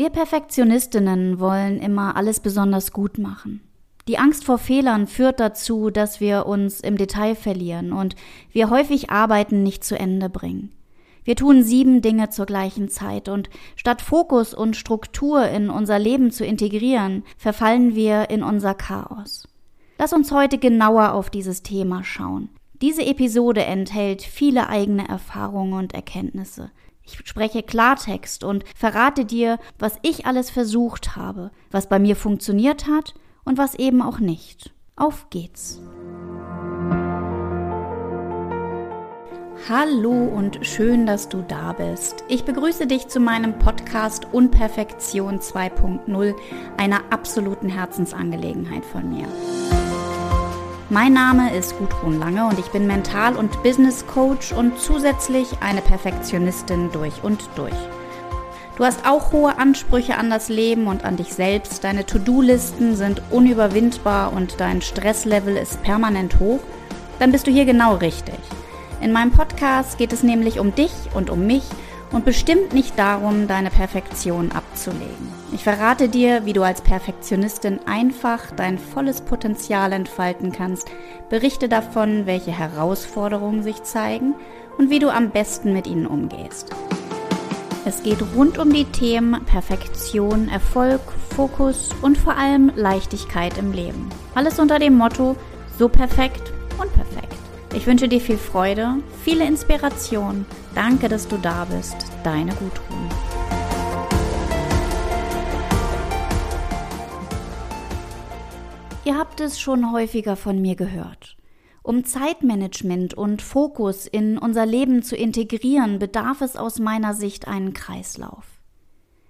Wir Perfektionistinnen wollen immer alles besonders gut machen. Die Angst vor Fehlern führt dazu, dass wir uns im Detail verlieren und wir häufig Arbeiten nicht zu Ende bringen. Wir tun sieben Dinge zur gleichen Zeit und statt Fokus und Struktur in unser Leben zu integrieren, verfallen wir in unser Chaos. Lass uns heute genauer auf dieses Thema schauen. Diese Episode enthält viele eigene Erfahrungen und Erkenntnisse. Ich spreche Klartext und verrate dir, was ich alles versucht habe, was bei mir funktioniert hat und was eben auch nicht. Auf geht's! Hallo und schön, dass du da bist. Ich begrüße dich zu meinem Podcast Unperfektion 2.0, einer absoluten Herzensangelegenheit von mir. Mein Name ist Gudrun Lange und ich bin Mental- und Business Coach und zusätzlich eine Perfektionistin durch und durch. Du hast auch hohe Ansprüche an das Leben und an dich selbst. Deine To-Do-Listen sind unüberwindbar und dein Stresslevel ist permanent hoch. Dann bist du hier genau richtig. In meinem Podcast geht es nämlich um dich und um mich und bestimmt nicht darum, deine Perfektion abzulegen. Ich verrate dir, wie du als Perfektionistin einfach dein volles Potenzial entfalten kannst, berichte davon, welche Herausforderungen sich zeigen und wie du am besten mit ihnen umgehst. Es geht rund um die Themen Perfektion, Erfolg, Fokus und vor allem Leichtigkeit im Leben. Alles unter dem Motto so perfekt und perfekt. Ich wünsche dir viel Freude, viele Inspiration. Danke, dass du da bist. Deine Gudrun. Ihr habt es schon häufiger von mir gehört. Um Zeitmanagement und Fokus in unser Leben zu integrieren, bedarf es aus meiner Sicht einen Kreislauf.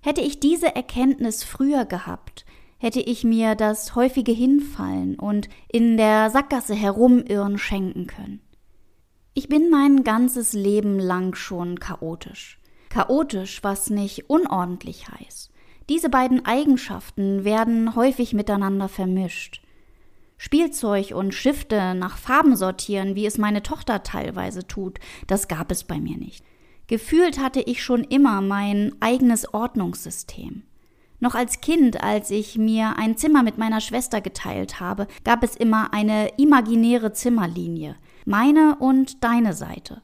Hätte ich diese Erkenntnis früher gehabt, hätte ich mir das häufige Hinfallen und in der Sackgasse herumirren schenken können. Ich bin mein ganzes Leben lang schon chaotisch. Chaotisch, was nicht unordentlich heißt. Diese beiden Eigenschaften werden häufig miteinander vermischt. Spielzeug und Stifte nach Farben sortieren, wie es meine Tochter teilweise tut, das gab es bei mir nicht. Gefühlt hatte ich schon immer mein eigenes Ordnungssystem. Noch als Kind, als ich mir ein Zimmer mit meiner Schwester geteilt habe, gab es immer eine imaginäre Zimmerlinie, meine und deine Seite.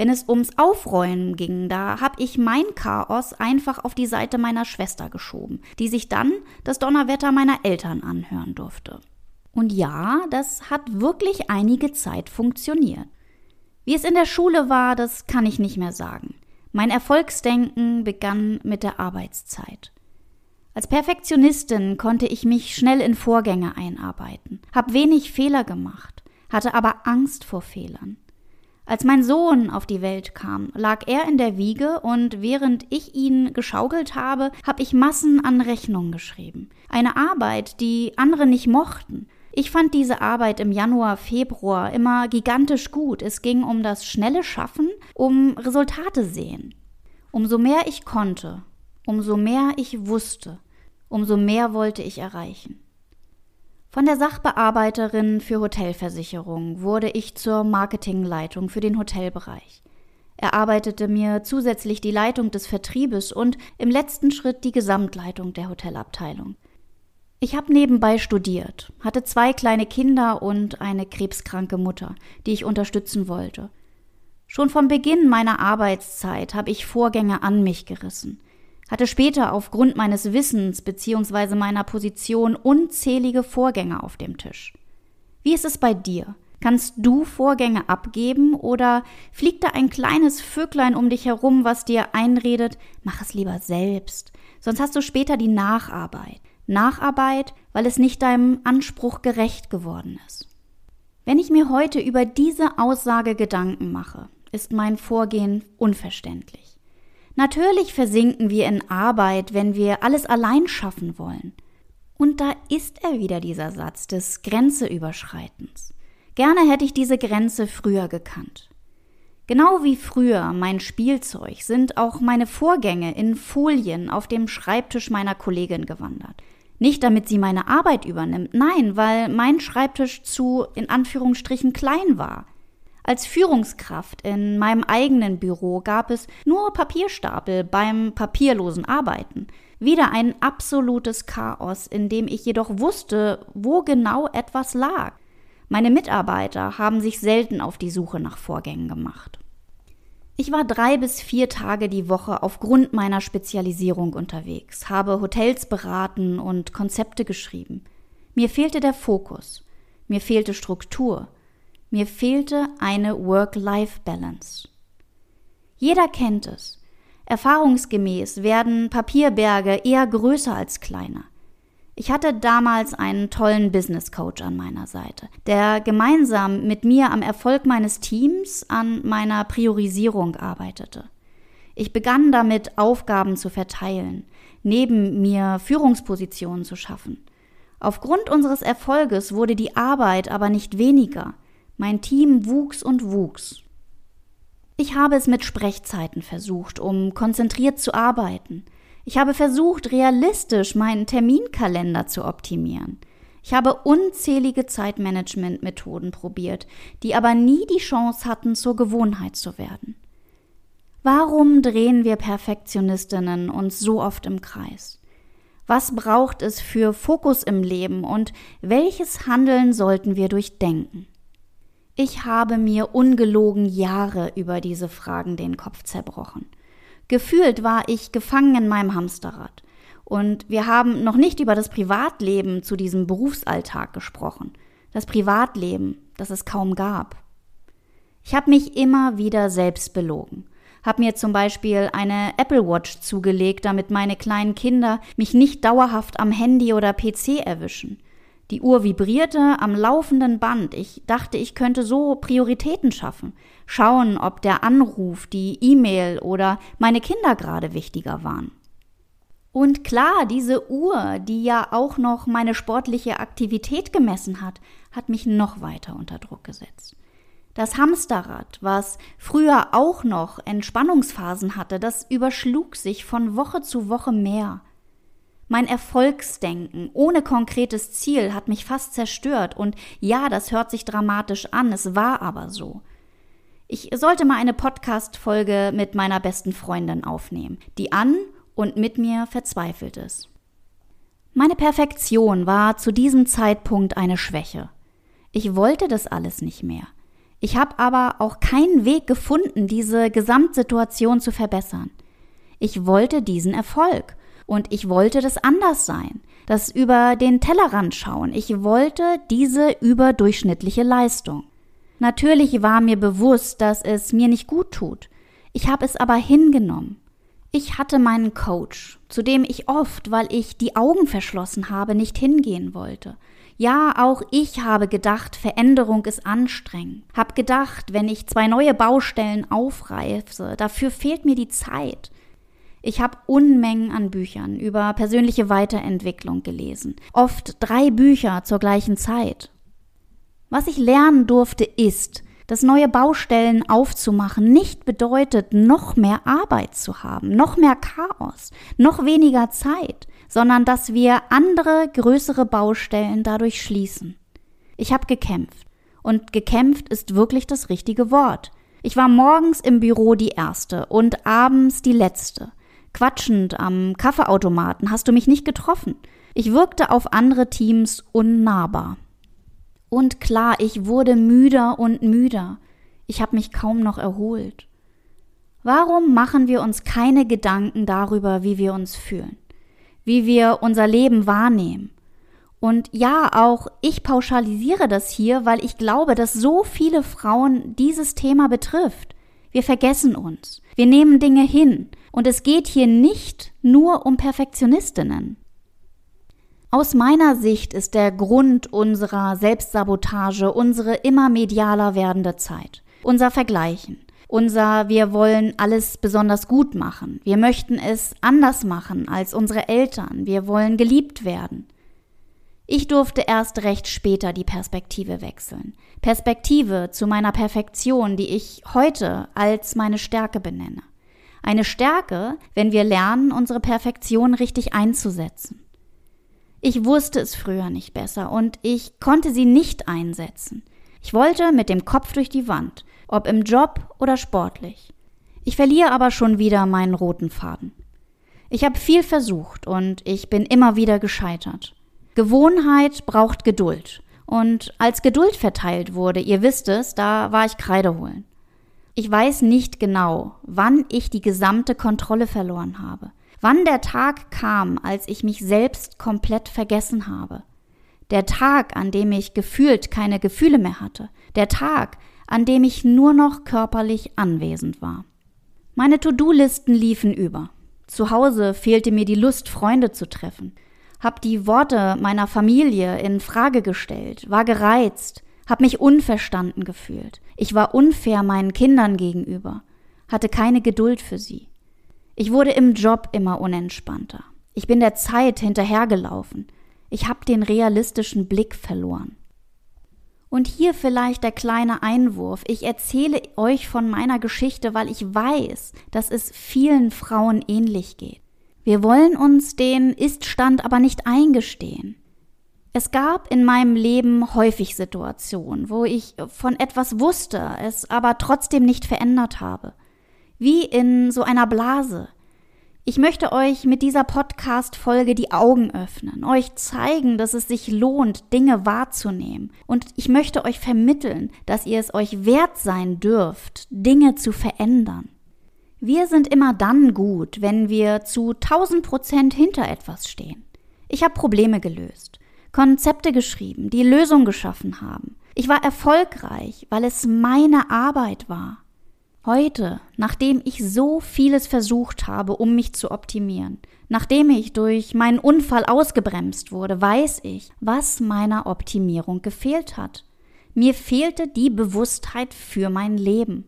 Wenn es ums Aufräumen ging, da habe ich mein Chaos einfach auf die Seite meiner Schwester geschoben, die sich dann das Donnerwetter meiner Eltern anhören durfte. Und ja, das hat wirklich einige Zeit funktioniert. Wie es in der Schule war, das kann ich nicht mehr sagen. Mein Erfolgsdenken begann mit der Arbeitszeit. Als Perfektionistin konnte ich mich schnell in Vorgänge einarbeiten, habe wenig Fehler gemacht, hatte aber Angst vor Fehlern. Als mein Sohn auf die Welt kam, lag er in der Wiege und während ich ihn geschaukelt habe, habe ich Massen an Rechnungen geschrieben. Eine Arbeit, die andere nicht mochten, ich fand diese Arbeit im Januar, Februar immer gigantisch gut. Es ging um das schnelle Schaffen, um Resultate sehen. Umso mehr ich konnte, umso mehr ich wusste, umso mehr wollte ich erreichen. Von der Sachbearbeiterin für Hotelversicherung wurde ich zur Marketingleitung für den Hotelbereich. Er arbeitete mir zusätzlich die Leitung des Vertriebes und im letzten Schritt die Gesamtleitung der Hotelabteilung. Ich habe nebenbei studiert, hatte zwei kleine Kinder und eine krebskranke Mutter, die ich unterstützen wollte. Schon vom Beginn meiner Arbeitszeit habe ich Vorgänge an mich gerissen, hatte später aufgrund meines Wissens bzw. meiner Position unzählige Vorgänge auf dem Tisch. Wie ist es bei dir? Kannst du Vorgänge abgeben oder fliegt da ein kleines Vöglein um dich herum, was dir einredet, mach es lieber selbst, sonst hast du später die Nacharbeit. Nacharbeit, weil es nicht deinem Anspruch gerecht geworden ist. Wenn ich mir heute über diese Aussage Gedanken mache, ist mein Vorgehen unverständlich. Natürlich versinken wir in Arbeit, wenn wir alles allein schaffen wollen. Und da ist er wieder dieser Satz des Grenzeüberschreitens. Gerne hätte ich diese Grenze früher gekannt. Genau wie früher mein Spielzeug sind auch meine Vorgänge in Folien auf dem Schreibtisch meiner Kollegin gewandert. Nicht damit sie meine Arbeit übernimmt, nein, weil mein Schreibtisch zu, in Anführungsstrichen, klein war. Als Führungskraft in meinem eigenen Büro gab es nur Papierstapel beim papierlosen Arbeiten. Wieder ein absolutes Chaos, in dem ich jedoch wusste, wo genau etwas lag. Meine Mitarbeiter haben sich selten auf die Suche nach Vorgängen gemacht. Ich war drei bis vier Tage die Woche aufgrund meiner Spezialisierung unterwegs, habe Hotels beraten und Konzepte geschrieben. Mir fehlte der Fokus, mir fehlte Struktur, mir fehlte eine Work-Life-Balance. Jeder kennt es. Erfahrungsgemäß werden Papierberge eher größer als kleiner. Ich hatte damals einen tollen Business Coach an meiner Seite, der gemeinsam mit mir am Erfolg meines Teams an meiner Priorisierung arbeitete. Ich begann damit, Aufgaben zu verteilen, neben mir Führungspositionen zu schaffen. Aufgrund unseres Erfolges wurde die Arbeit aber nicht weniger. Mein Team wuchs und wuchs. Ich habe es mit Sprechzeiten versucht, um konzentriert zu arbeiten. Ich habe versucht, realistisch meinen Terminkalender zu optimieren. Ich habe unzählige Zeitmanagement-Methoden probiert, die aber nie die Chance hatten, zur Gewohnheit zu werden. Warum drehen wir Perfektionistinnen uns so oft im Kreis? Was braucht es für Fokus im Leben und welches Handeln sollten wir durchdenken? Ich habe mir ungelogen Jahre über diese Fragen den Kopf zerbrochen. Gefühlt war ich gefangen in meinem Hamsterrad. Und wir haben noch nicht über das Privatleben zu diesem Berufsalltag gesprochen. Das Privatleben, das es kaum gab. Ich habe mich immer wieder selbst belogen. Hab mir zum Beispiel eine Apple Watch zugelegt, damit meine kleinen Kinder mich nicht dauerhaft am Handy oder PC erwischen. Die Uhr vibrierte am laufenden Band. Ich dachte, ich könnte so Prioritäten schaffen. Schauen, ob der Anruf, die E-Mail oder meine Kinder gerade wichtiger waren. Und klar, diese Uhr, die ja auch noch meine sportliche Aktivität gemessen hat, hat mich noch weiter unter Druck gesetzt. Das Hamsterrad, was früher auch noch Entspannungsphasen hatte, das überschlug sich von Woche zu Woche mehr. Mein Erfolgsdenken ohne konkretes Ziel hat mich fast zerstört und ja, das hört sich dramatisch an, es war aber so. Ich sollte mal eine Podcast-Folge mit meiner besten Freundin aufnehmen, die an und mit mir verzweifelt ist. Meine Perfektion war zu diesem Zeitpunkt eine Schwäche. Ich wollte das alles nicht mehr. Ich habe aber auch keinen Weg gefunden, diese Gesamtsituation zu verbessern. Ich wollte diesen Erfolg und ich wollte das anders sein, das über den Tellerrand schauen. Ich wollte diese überdurchschnittliche Leistung. Natürlich war mir bewusst, dass es mir nicht gut tut. Ich habe es aber hingenommen. Ich hatte meinen Coach, zu dem ich oft, weil ich die Augen verschlossen habe, nicht hingehen wollte. Ja, auch ich habe gedacht, Veränderung ist anstrengend. Hab gedacht, wenn ich zwei neue Baustellen aufreiße, dafür fehlt mir die Zeit. Ich habe Unmengen an Büchern über persönliche Weiterentwicklung gelesen, oft drei Bücher zur gleichen Zeit. Was ich lernen durfte ist, dass neue Baustellen aufzumachen nicht bedeutet, noch mehr Arbeit zu haben, noch mehr Chaos, noch weniger Zeit, sondern dass wir andere, größere Baustellen dadurch schließen. Ich habe gekämpft. Und gekämpft ist wirklich das richtige Wort. Ich war morgens im Büro die Erste und abends die Letzte. Quatschend am Kaffeeautomaten hast du mich nicht getroffen. Ich wirkte auf andere Teams unnahbar. Und klar, ich wurde müder und müder. Ich habe mich kaum noch erholt. Warum machen wir uns keine Gedanken darüber, wie wir uns fühlen, wie wir unser Leben wahrnehmen? Und ja, auch ich pauschalisiere das hier, weil ich glaube, dass so viele Frauen dieses Thema betrifft. Wir vergessen uns. Wir nehmen Dinge hin. Und es geht hier nicht nur um Perfektionistinnen. Aus meiner Sicht ist der Grund unserer Selbstsabotage unsere immer medialer werdende Zeit. Unser Vergleichen. Unser Wir wollen alles besonders gut machen. Wir möchten es anders machen als unsere Eltern. Wir wollen geliebt werden. Ich durfte erst recht später die Perspektive wechseln. Perspektive zu meiner Perfektion, die ich heute als meine Stärke benenne. Eine Stärke, wenn wir lernen, unsere Perfektion richtig einzusetzen. Ich wusste es früher nicht besser und ich konnte sie nicht einsetzen. Ich wollte mit dem Kopf durch die Wand, ob im Job oder sportlich. Ich verliere aber schon wieder meinen roten Faden. Ich habe viel versucht und ich bin immer wieder gescheitert. Gewohnheit braucht Geduld. Und als Geduld verteilt wurde, ihr wisst es, da war ich Kreide holen. Ich weiß nicht genau, wann ich die gesamte Kontrolle verloren habe. Wann der Tag kam, als ich mich selbst komplett vergessen habe. Der Tag, an dem ich gefühlt keine Gefühle mehr hatte. Der Tag, an dem ich nur noch körperlich anwesend war. Meine To-Do-Listen liefen über. Zu Hause fehlte mir die Lust, Freunde zu treffen hab die Worte meiner Familie in Frage gestellt, war gereizt, hab mich unverstanden gefühlt. Ich war unfair meinen Kindern gegenüber, hatte keine Geduld für sie. Ich wurde im Job immer unentspannter. Ich bin der Zeit hinterhergelaufen. Ich hab den realistischen Blick verloren. Und hier vielleicht der kleine Einwurf. Ich erzähle euch von meiner Geschichte, weil ich weiß, dass es vielen Frauen ähnlich geht. Wir wollen uns den Iststand aber nicht eingestehen. Es gab in meinem Leben häufig Situationen, wo ich von etwas wusste, es aber trotzdem nicht verändert habe. Wie in so einer Blase. Ich möchte euch mit dieser Podcast-Folge die Augen öffnen, euch zeigen, dass es sich lohnt, Dinge wahrzunehmen. Und ich möchte euch vermitteln, dass ihr es euch wert sein dürft, Dinge zu verändern. Wir sind immer dann gut, wenn wir zu 1000 Prozent hinter etwas stehen. Ich habe Probleme gelöst, Konzepte geschrieben, die Lösung geschaffen haben. Ich war erfolgreich, weil es meine Arbeit war. Heute, nachdem ich so vieles versucht habe, um mich zu optimieren, nachdem ich durch meinen Unfall ausgebremst wurde, weiß ich, was meiner Optimierung gefehlt hat. Mir fehlte die Bewusstheit für mein Leben.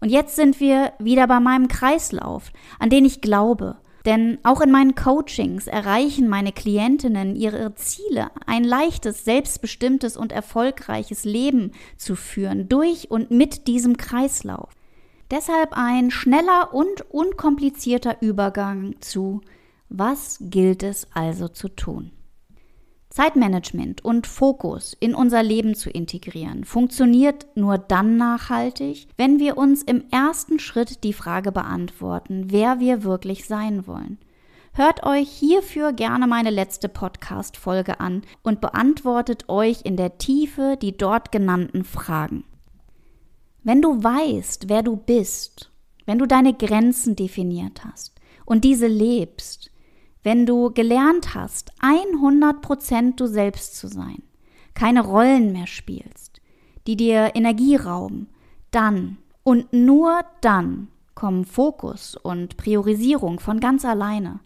Und jetzt sind wir wieder bei meinem Kreislauf, an den ich glaube. Denn auch in meinen Coachings erreichen meine Klientinnen ihre Ziele, ein leichtes, selbstbestimmtes und erfolgreiches Leben zu führen, durch und mit diesem Kreislauf. Deshalb ein schneller und unkomplizierter Übergang zu, was gilt es also zu tun? Zeitmanagement und Fokus in unser Leben zu integrieren, funktioniert nur dann nachhaltig, wenn wir uns im ersten Schritt die Frage beantworten, wer wir wirklich sein wollen. Hört euch hierfür gerne meine letzte Podcast-Folge an und beantwortet euch in der Tiefe die dort genannten Fragen. Wenn du weißt, wer du bist, wenn du deine Grenzen definiert hast und diese lebst, wenn du gelernt hast, 100% du selbst zu sein, keine Rollen mehr spielst, die dir Energie rauben, dann und nur dann kommen Fokus und Priorisierung von ganz alleine.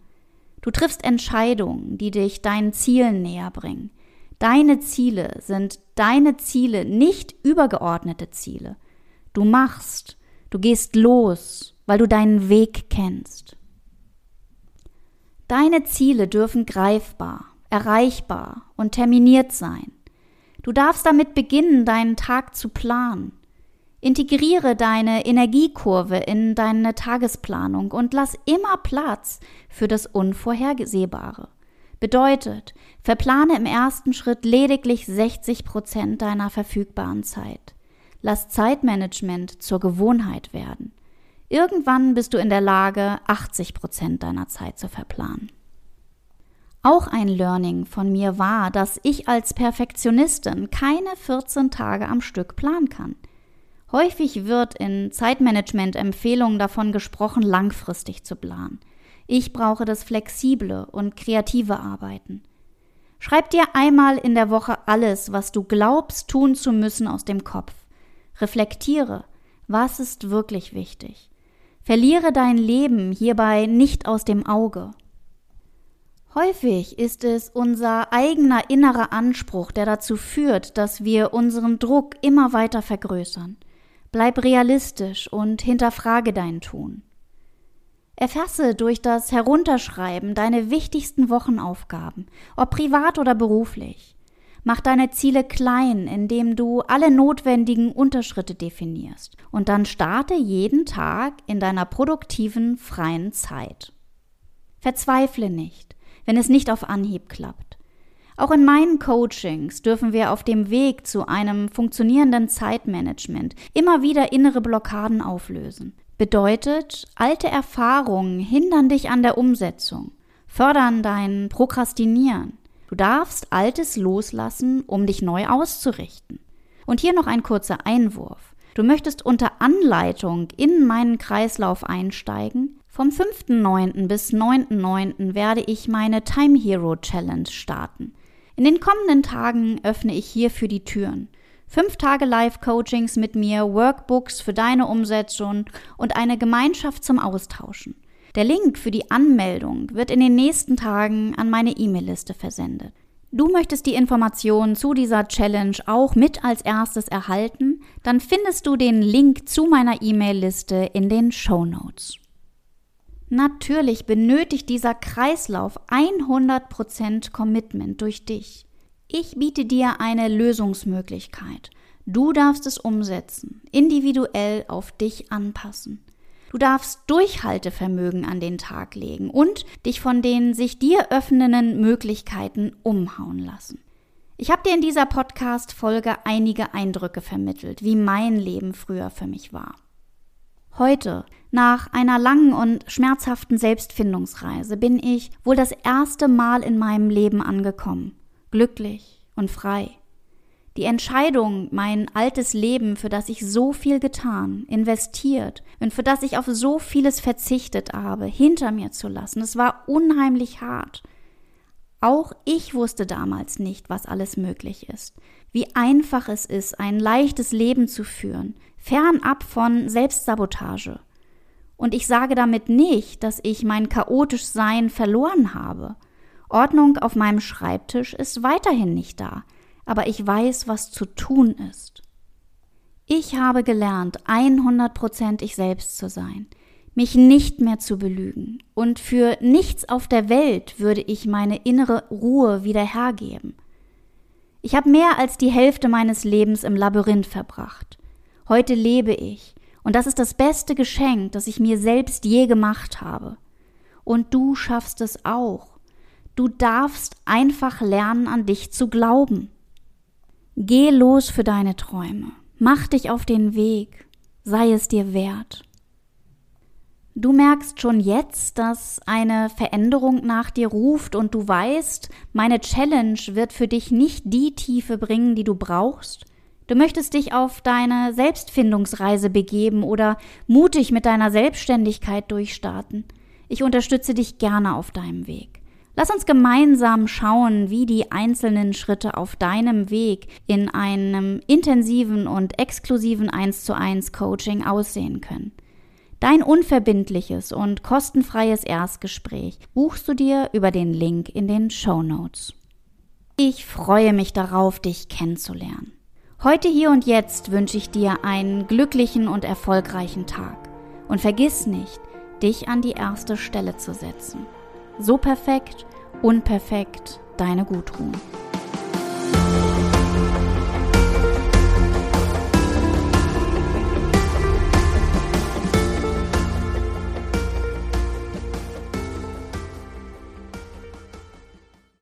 Du triffst Entscheidungen, die dich deinen Zielen näher bringen. Deine Ziele sind deine Ziele, nicht übergeordnete Ziele. Du machst, du gehst los, weil du deinen Weg kennst. Deine Ziele dürfen greifbar, erreichbar und terminiert sein. Du darfst damit beginnen, deinen Tag zu planen. Integriere deine Energiekurve in deine Tagesplanung und lass immer Platz für das Unvorhersehbare. Bedeutet, verplane im ersten Schritt lediglich 60 Prozent deiner verfügbaren Zeit. Lass Zeitmanagement zur Gewohnheit werden. Irgendwann bist du in der Lage, 80 Prozent deiner Zeit zu verplanen. Auch ein Learning von mir war, dass ich als Perfektionistin keine 14 Tage am Stück planen kann. Häufig wird in Zeitmanagement-Empfehlungen davon gesprochen, langfristig zu planen. Ich brauche das flexible und kreative Arbeiten. Schreib dir einmal in der Woche alles, was du glaubst tun zu müssen, aus dem Kopf. Reflektiere, was ist wirklich wichtig. Verliere dein Leben hierbei nicht aus dem Auge. Häufig ist es unser eigener innerer Anspruch, der dazu führt, dass wir unseren Druck immer weiter vergrößern. Bleib realistisch und hinterfrage dein Tun. Erfasse durch das Herunterschreiben deine wichtigsten Wochenaufgaben, ob privat oder beruflich. Mach deine Ziele klein, indem du alle notwendigen Unterschritte definierst und dann starte jeden Tag in deiner produktiven freien Zeit. Verzweifle nicht, wenn es nicht auf Anhieb klappt. Auch in meinen Coachings dürfen wir auf dem Weg zu einem funktionierenden Zeitmanagement immer wieder innere Blockaden auflösen. Bedeutet, alte Erfahrungen hindern dich an der Umsetzung, fördern dein Prokrastinieren. Du darfst Altes loslassen, um dich neu auszurichten. Und hier noch ein kurzer Einwurf. Du möchtest unter Anleitung in meinen Kreislauf einsteigen? Vom 5.9. bis 9.9. werde ich meine Time Hero Challenge starten. In den kommenden Tagen öffne ich hierfür die Türen. Fünf Tage Live-Coachings mit mir, Workbooks für deine Umsetzung und eine Gemeinschaft zum Austauschen. Der Link für die Anmeldung wird in den nächsten Tagen an meine E-Mail-Liste versendet. Du möchtest die Informationen zu dieser Challenge auch mit als erstes erhalten, dann findest du den Link zu meiner E-Mail-Liste in den Show Notes. Natürlich benötigt dieser Kreislauf 100% Commitment durch dich. Ich biete dir eine Lösungsmöglichkeit. Du darfst es umsetzen, individuell auf dich anpassen. Du darfst Durchhaltevermögen an den Tag legen und dich von den sich dir öffnenden Möglichkeiten umhauen lassen. Ich habe dir in dieser Podcast-Folge einige Eindrücke vermittelt, wie mein Leben früher für mich war. Heute, nach einer langen und schmerzhaften Selbstfindungsreise, bin ich wohl das erste Mal in meinem Leben angekommen, glücklich und frei. Die Entscheidung, mein altes Leben, für das ich so viel getan, investiert und für das ich auf so vieles verzichtet habe, hinter mir zu lassen, es war unheimlich hart. Auch ich wusste damals nicht, was alles möglich ist, wie einfach es ist, ein leichtes Leben zu führen, fernab von Selbstsabotage. Und ich sage damit nicht, dass ich mein chaotisch Sein verloren habe. Ordnung auf meinem Schreibtisch ist weiterhin nicht da aber ich weiß, was zu tun ist. Ich habe gelernt, 100% ich selbst zu sein, mich nicht mehr zu belügen, und für nichts auf der Welt würde ich meine innere Ruhe wieder hergeben. Ich habe mehr als die Hälfte meines Lebens im Labyrinth verbracht. Heute lebe ich, und das ist das beste Geschenk, das ich mir selbst je gemacht habe. Und du schaffst es auch. Du darfst einfach lernen, an dich zu glauben. Geh los für deine Träume. Mach dich auf den Weg. Sei es dir wert. Du merkst schon jetzt, dass eine Veränderung nach dir ruft und du weißt, meine Challenge wird für dich nicht die Tiefe bringen, die du brauchst. Du möchtest dich auf deine Selbstfindungsreise begeben oder mutig mit deiner Selbstständigkeit durchstarten. Ich unterstütze dich gerne auf deinem Weg. Lass uns gemeinsam schauen, wie die einzelnen Schritte auf deinem Weg in einem intensiven und exklusiven 1 zu 1 Coaching aussehen können. Dein unverbindliches und kostenfreies Erstgespräch buchst du dir über den Link in den Show Notes. Ich freue mich darauf, dich kennenzulernen. Heute, hier und jetzt wünsche ich dir einen glücklichen und erfolgreichen Tag. Und vergiss nicht, dich an die erste Stelle zu setzen. So perfekt, unperfekt, deine Gudrun.